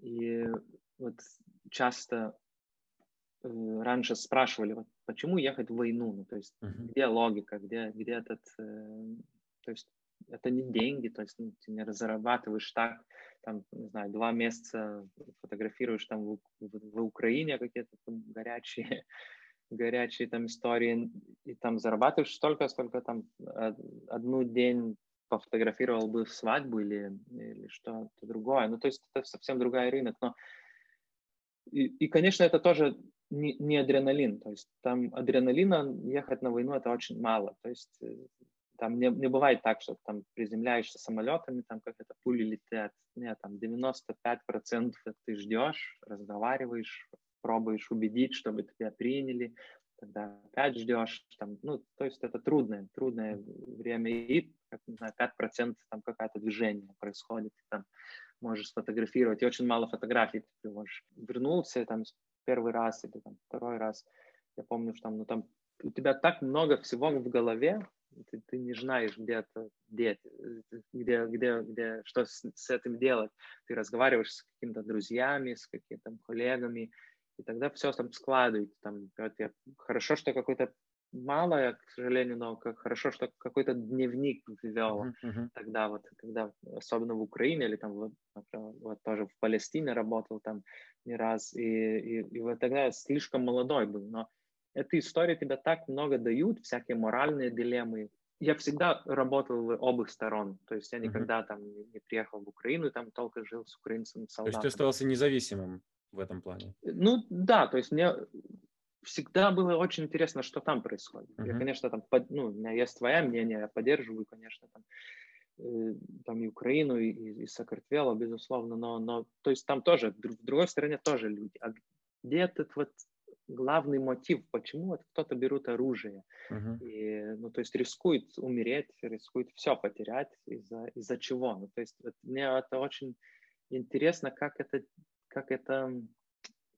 И вот часто э, раньше спрашивали, вот почему ехать в войну, ну, то есть uh-huh. где логика, где, где этот, э, то есть это не деньги, то есть ну, ты не разрабатываешь так, там, не знаю, два месяца фотографируешь там в, в, в Украине какие-то там горячие горячие там истории, и там зарабатываешь столько, сколько там одну день пофотографировал бы свадьбу или, или что-то другое. Ну, то есть это совсем другой рынок. Но и, и, конечно, это тоже не, не адреналин. То есть там адреналина ехать на войну это очень мало. То есть э, там не, не бывает так, что там приземляешься самолетами, там как это пули летят. Нет, там 95% ты ждешь, разговариваешь, пробуешь убедить, чтобы тебя приняли, тогда опять ждешь, там, ну, то есть это трудное, трудное время, и, знаю, 5% там какое-то движение происходит, там можешь сфотографировать, и очень мало фотографий ты приводишь. Вернулся там первый раз или там второй раз, я помню, что там, ну, там у тебя так много всего в голове, ты, ты не знаешь, где это деть, где, где, где, что с, с этим делать. Ты разговариваешь с какими-то друзьями, с какими-то коллегами, и тогда все там складывается. Там, вот я, хорошо, что какой-то малое, к сожалению, но как хорошо, что какой-то дневник ввел uh-huh, uh-huh. тогда вот, когда особенно в Украине или там вот, вот тоже в Палестине работал там не раз, и, и, и вот тогда я слишком молодой был, но эти истории тебя так много дают, всякие моральные дилеммы. Я всегда работал в обоих сторон, то есть я никогда uh-huh. там не, не приехал в Украину, там только жил с украинцем солдатом. То есть ты оставался независимым? В этом плане? Ну да, то есть мне всегда было очень интересно, что там происходит. Uh-huh. Я, конечно, там, под, ну, у меня есть твое мнение, я поддерживаю, конечно, там, э, там и Украину, и, и, и Сакартвело, безусловно, но, но, то есть там тоже, в другой стороне тоже люди. А где этот вот главный мотив, почему вот кто-то берут оружие, uh-huh. и, ну, то есть рискует умереть, рискует все потерять из-за, из-за чего? Ну, то есть вот, мне это очень интересно, как это как это,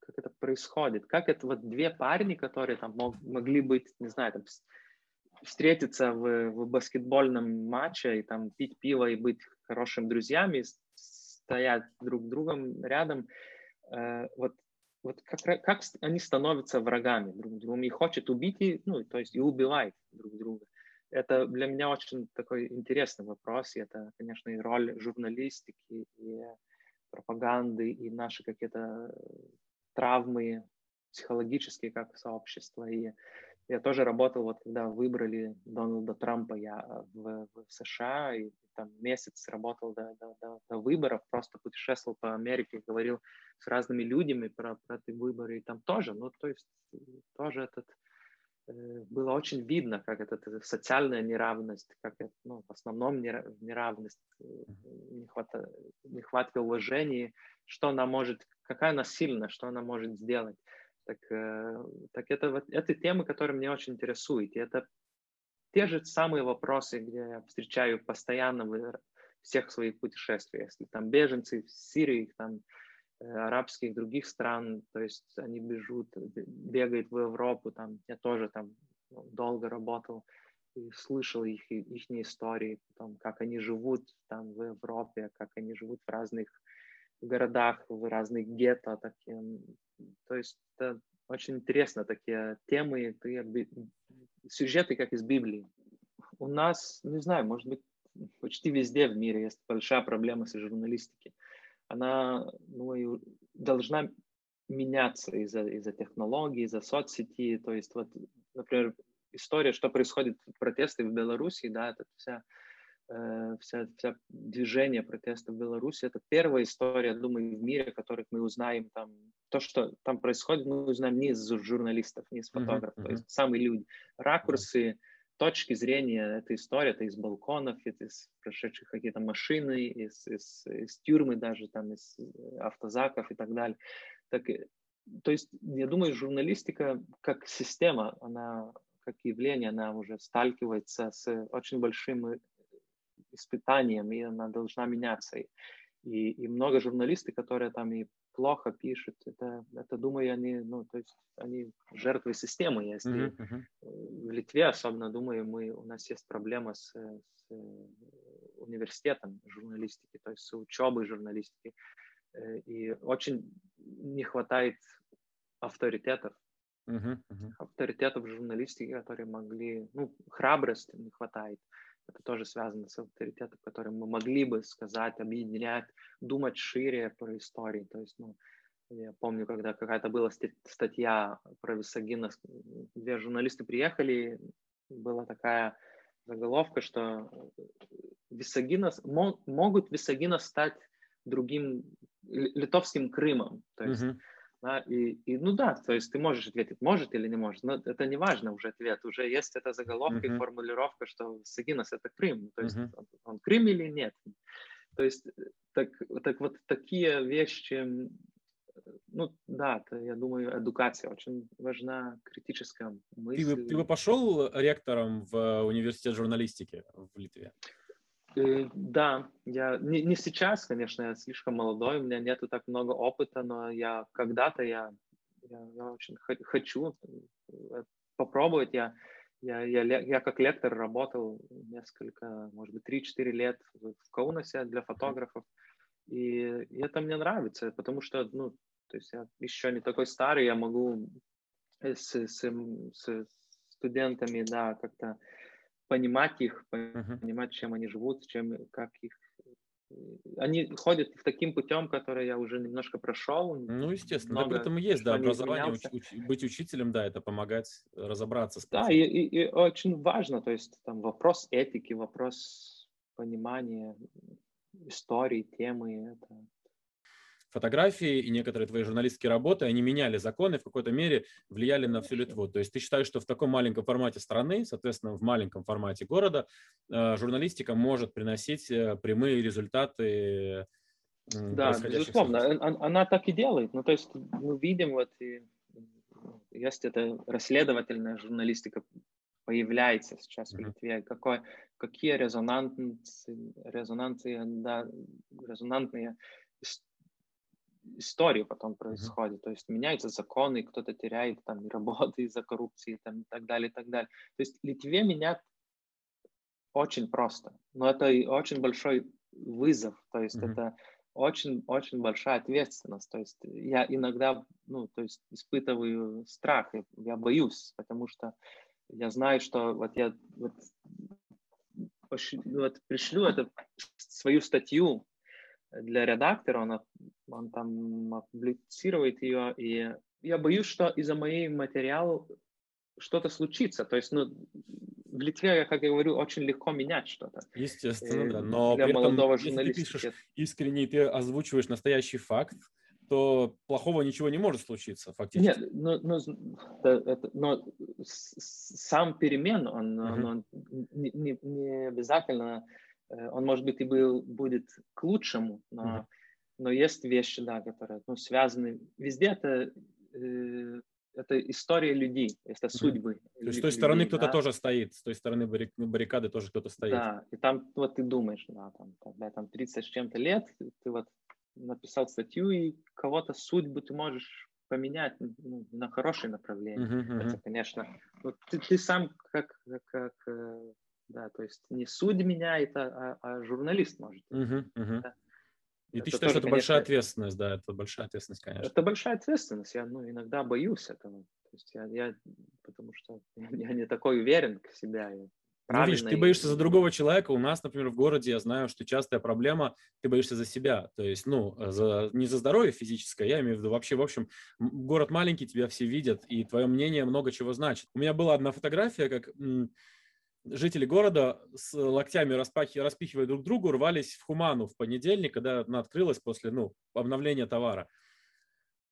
как это происходит, как это вот две парни, которые там мог, могли быть, не знаю, там, встретиться в, в баскетбольном матче и там пить пиво и быть хорошими друзьями, стоять друг другом рядом, э, вот, вот как, как они становятся врагами друг другу и хочет убить, и, ну, то есть и убивает друг друга. Это для меня очень такой интересный вопрос, и это, конечно, и роль журналистики, и пропаганды и наши какие-то травмы психологические как сообщество. И я тоже работал, вот когда выбрали Дональда Трампа, я в, в США, и там месяц работал до, до, до, до выборов, просто путешествовал по Америке, говорил с разными людьми про, про эти выборы, и там тоже, ну, то есть тоже этот Э, было очень видно, как это социальная неравность, как это, ну, в основном неравность, э, нехватка, нехватка уважения, что она может, какая она сильна, что она может сделать. Так, э, так это вот это темы, которые меня очень интересуют. И это те же самые вопросы, где я встречаю постоянно в всех своих путешествиях. Если там беженцы в Сирии, там Э, арабских других стран, то есть они бежут, бегают в Европу, там я тоже там ну, долго работал и слышал их, их истории, там, как они живут там в Европе, как они живут в разных городах, в разных гетто, такие, то есть это очень интересно, такие темы, сюжеты, как из Библии. У нас, не знаю, может быть, почти везде в мире есть большая проблема с журналистикой она, ну, и должна меняться из-за из технологий, из-за соцсети. То есть вот, например, история, что происходит протесты в Беларуси, да, это вся э, вся, вся движение протеста в Беларуси, это первая история, думаю, в мире, которых мы узнаем там, то, что там происходит, мы узнаем не из журналистов, не из фотографов, uh-huh. то есть самые люди, ракурсы, uh-huh. Точки зрения этой истории, это из балконов, это из прошедших какие-то машины, из, из, из тюрьмы даже, там, из э, автозаков и так далее. Так, то есть, я думаю, журналистика как система, она как явление, она уже сталкивается с очень большим э, испытанием, и она должна меняться. И, и много журналистов, которые там и плохо пишут, это, это думаю, они, ну, то есть они жертвы системы. Если uh-huh, uh-huh. в Литве особенно, думаю, мы, у нас есть проблема с, с университетом журналистики, то есть с учебой журналистики. Э, и очень не хватает авторитетов, uh-huh. авторитетов в журналистике, которые могли, ну, храбрости не хватает. Это тоже связано с авторитетом, который мы могли бы сказать, объединять, думать шире про истории. То есть, ну, я помню, когда какая-то была статья про Висагина, две журналисты приехали, была такая заголовка, что Висагина, могут Висагина стать другим литовским Крымом. То есть, uh-huh. Да, и, и, ну да, то есть ты можешь ответить, может или не может, но это не важно уже ответ, уже есть эта заголовка uh-huh. и формулировка, что Сагинас это Крым, то есть uh-huh. он, он Крым или нет. То есть так, так вот такие вещи, ну да, это, я думаю, эдукация очень важна, критическая мысль. Ты, ты бы пошел ректором в университет журналистики в Литве? Э, да, я не, не сейчас, конечно, я слишком молодой, у меня нету так много опыта, но я когда-то я, я, я очень хочу э, попробовать. Я, я, я, я как лектор работал несколько, может быть, 3-4 лет в Каунасе для фотографов, и, и это мне нравится, потому что, ну, то есть я еще не такой старый, я могу с, с, с студентами, да, как-то понимать их, понимать, чем они живут, чем, как их они ходят таким путем, который я уже немножко прошел. Ну, естественно, много, этом и есть, да, образование, уч, уч, быть учителем, да, это помогать разобраться с Да, и, и, и очень важно, то есть там вопрос этики, вопрос понимания истории, темы, это фотографии и некоторые твои журналистские работы, они меняли законы, в какой-то мере влияли на всю Литву. То есть ты считаешь, что в таком маленьком формате страны, соответственно, в маленьком формате города, э, журналистика может приносить э, прямые результаты да, безусловно, событий. она так и делает. Ну, то есть мы видим вот и есть эта расследовательная журналистика появляется сейчас в Литве, какой, какие резонансы, резонансы, да, резонантные истории потом происходит. Mm-hmm. То есть меняются законы, кто-то теряет там работу из-за коррупции там, и так далее, и так далее. То есть Литве менять очень просто, но это и очень большой вызов, то есть mm-hmm. это очень-очень большая ответственность. То есть я иногда, ну, то есть испытываю страх, я боюсь, потому что я знаю, что вот я вот, вот пришлю это свою статью для редактора, он, он там опублицирует ее, и я боюсь, что из-за моей материала что-то случится. То есть, ну, в Литве, как я говорю, очень легко менять что-то. Естественно, да. Э, Но для при молодого этом, если ты пишешь искренне, ты озвучиваешь настоящий факт, то плохого ничего не может случиться фактически. Нет, но, но, это, но сам перемен, он, uh-huh. он, он не, не обязательно Э, он, может быть, и был, будет к лучшему, но, mm-hmm. Но есть вещи, да, которые ну, связаны. Везде это, э, это история людей, это судьбы. Mm-hmm. То есть с той стороны людей, кто-то да? тоже стоит, с той стороны баррикады тоже кто-то стоит. Да, и там вот ты думаешь, да, там, когда там 30 с чем-то лет, ты вот написал статью, и кого-то судьбу ты можешь поменять ну, на хорошее направление. Uh-huh, uh-huh. Это, конечно, вот ты, ты сам как, как, э, да, то есть не судья меняет, а, а, а журналист может. Угу, угу. Да. И это ты считаешь, тоже, что это большая ответственность, да, это большая ответственность, конечно. Это большая ответственность, я ну, иногда боюсь этого, то есть я, я потому что [LAUGHS] я не такой уверен к себе, ну, видишь, ты боишься за другого человека. У нас, например, в городе, я знаю, что частая проблема, ты боишься за себя. То есть, ну, за, не за здоровье физическое, я имею в виду вообще, в общем, город маленький, тебя все видят, и твое мнение много чего значит. У меня была одна фотография, как жители города с локтями распахи, распихивая друг другу, рвались в Хуману в понедельник, когда она открылась после ну, обновления товара.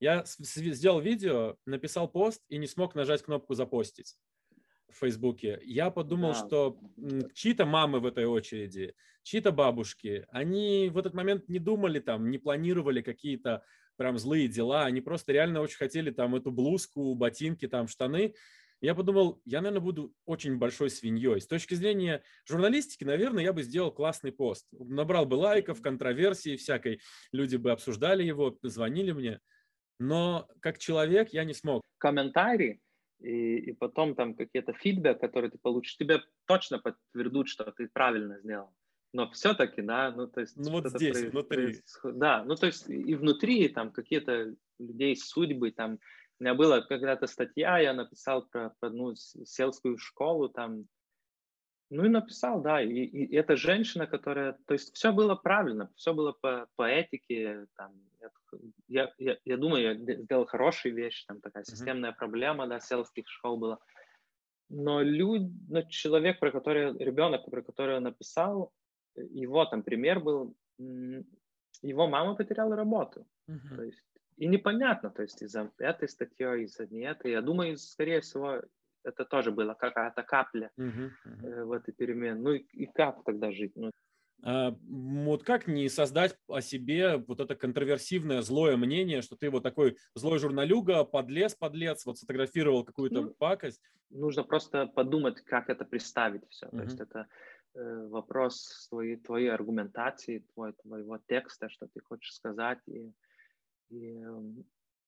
Я сделал видео, написал пост и не смог нажать кнопку «Запостить» в Фейсбуке. Я подумал, да. что чьи-то мамы в этой очереди, чьи-то бабушки, они в этот момент не думали там, не планировали какие-то прям злые дела, они просто реально очень хотели там эту блузку, ботинки, там штаны, я подумал, я, наверное, буду очень большой свиньей. С точки зрения журналистики, наверное, я бы сделал классный пост. Набрал бы лайков, контроверсии всякой, люди бы обсуждали его, звонили мне. Но как человек я не смог. Комментарии и, и потом там какие-то фидбэк, которые ты получишь, тебе точно подтвердут, что ты правильно сделал. Но все-таки, да, ну то есть... Ну вот здесь, проис... внутри. Да, ну то есть и внутри там какие-то людей судьбы, там у меня была когда-то статья, я написал про, про одну сельскую школу там, ну и написал, да, и, и эта женщина, которая, то есть все было правильно, все было по, по этике, там, я, я, я думаю, я сделал хорошие вещи, там такая системная mm-hmm. проблема, да, сельских школ была. Но люд, но человек, про который, ребенок, про которого написал, его там пример был, его мама потеряла работу. Mm-hmm. То есть и непонятно, то есть из-за этой статьи, из-за не этой. Я думаю, скорее всего, это тоже было какая-то капля uh-huh, uh-huh. в этой перемене. Ну и, и как тогда жить? Ну, а, вот как не создать о себе вот это контроверсивное злое мнение, что ты вот такой злой журналюга, подлец, подлец, вот сфотографировал какую-то ну, пакость? Нужно просто подумать, как это представить все. Uh-huh. То есть это э, вопрос твоей, твоей аргументации, твой, твоего текста, что ты хочешь сказать, и и,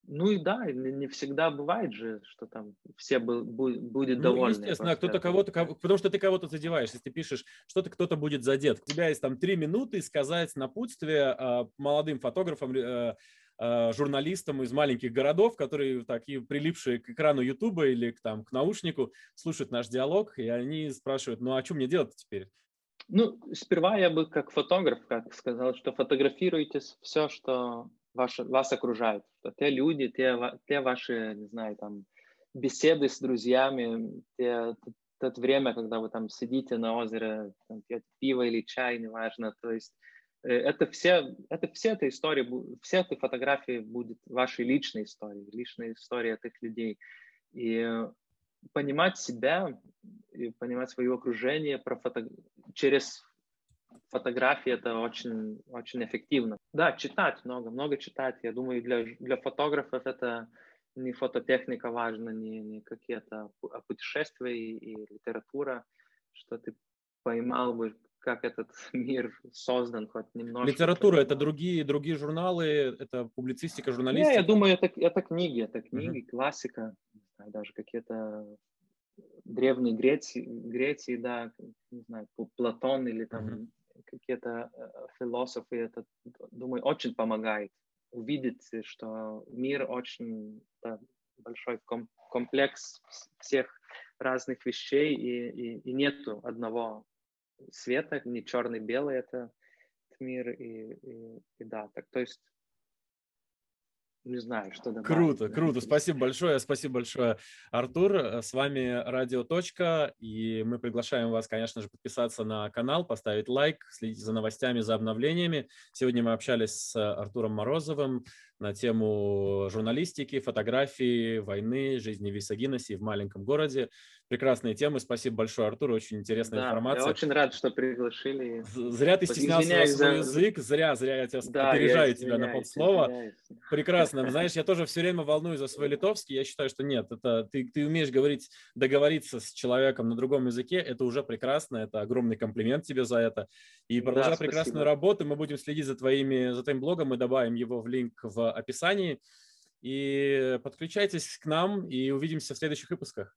ну и да, не всегда бывает же, что там все был, будет ну, довольны. естественно, кто-то кого-то, потому что ты кого-то задеваешь, если ты пишешь, что-то кто-то будет задет. У тебя есть там три минуты сказать напутствие э, молодым фотографам, э, э, журналистам из маленьких городов, которые такие прилипшие к экрану Ютуба или к, там, к наушнику, слушают наш диалог, и они спрашивают, ну а что мне делать теперь? Ну, сперва я бы как фотограф, как сказал, что фотографируйте все, что ваш, вас окружают, что те люди, те, те ваши, не знаю, там, беседы с друзьями, те, то время, когда вы там сидите на озере, там, пьете пиво или чай, неважно, то есть э, это все, это все эта история, все эти фотографии будет вашей личной историей, личной историей этих людей. И понимать себя, и понимать свое окружение про фото... через фотографии это очень, очень эффективно. Да, читать много, много читать. Я думаю, для, для фотографов это не фототехника важна, не, не какие-то а путешествия и, и литература, что ты поймал бы, как этот [LAUGHS] мир создан хоть немножко. Литература это другие, другие журналы, это публицистика, журналистика? Не, я думаю, это, это книги, это книги, uh-huh. классика, даже какие-то древние Греции, Греции, да, не знаю, Платон или там uh-huh какие-то э, философы, это, думаю, очень помогает увидеть, что мир очень да, большой комплекс всех разных вещей, и, и, и нету одного света, не черный-белый это мир, и, и, и да, так, то есть не знаю, что добавить. Круто, круто. Спасибо большое. Спасибо большое, Артур. С вами Радио Точка. И мы приглашаем вас, конечно же, подписаться на канал, поставить лайк, следить за новостями, за обновлениями. Сегодня мы общались с Артуром Морозовым, на тему журналистики, фотографии, войны, жизни в Висагиносе в маленьком городе. Прекрасные темы. Спасибо большое, Артур. Очень интересная да, информация. Я очень рад, что приглашили. Зря ты стеснялся за свой язык. Зря, зря я тебя да, опережаю я тебя на полслова. Прекрасно. [LAUGHS] Знаешь, я тоже все время волнуюсь за свой литовский. Я считаю, что нет, это ты, ты умеешь говорить, договориться с человеком на другом языке. Это уже прекрасно. Это огромный комплимент тебе за это. И продолжай да, прекрасную работу. Мы будем следить за, твоими, за твоим блогом. Мы добавим его в линк в описании. И подключайтесь к нам и увидимся в следующих выпусках.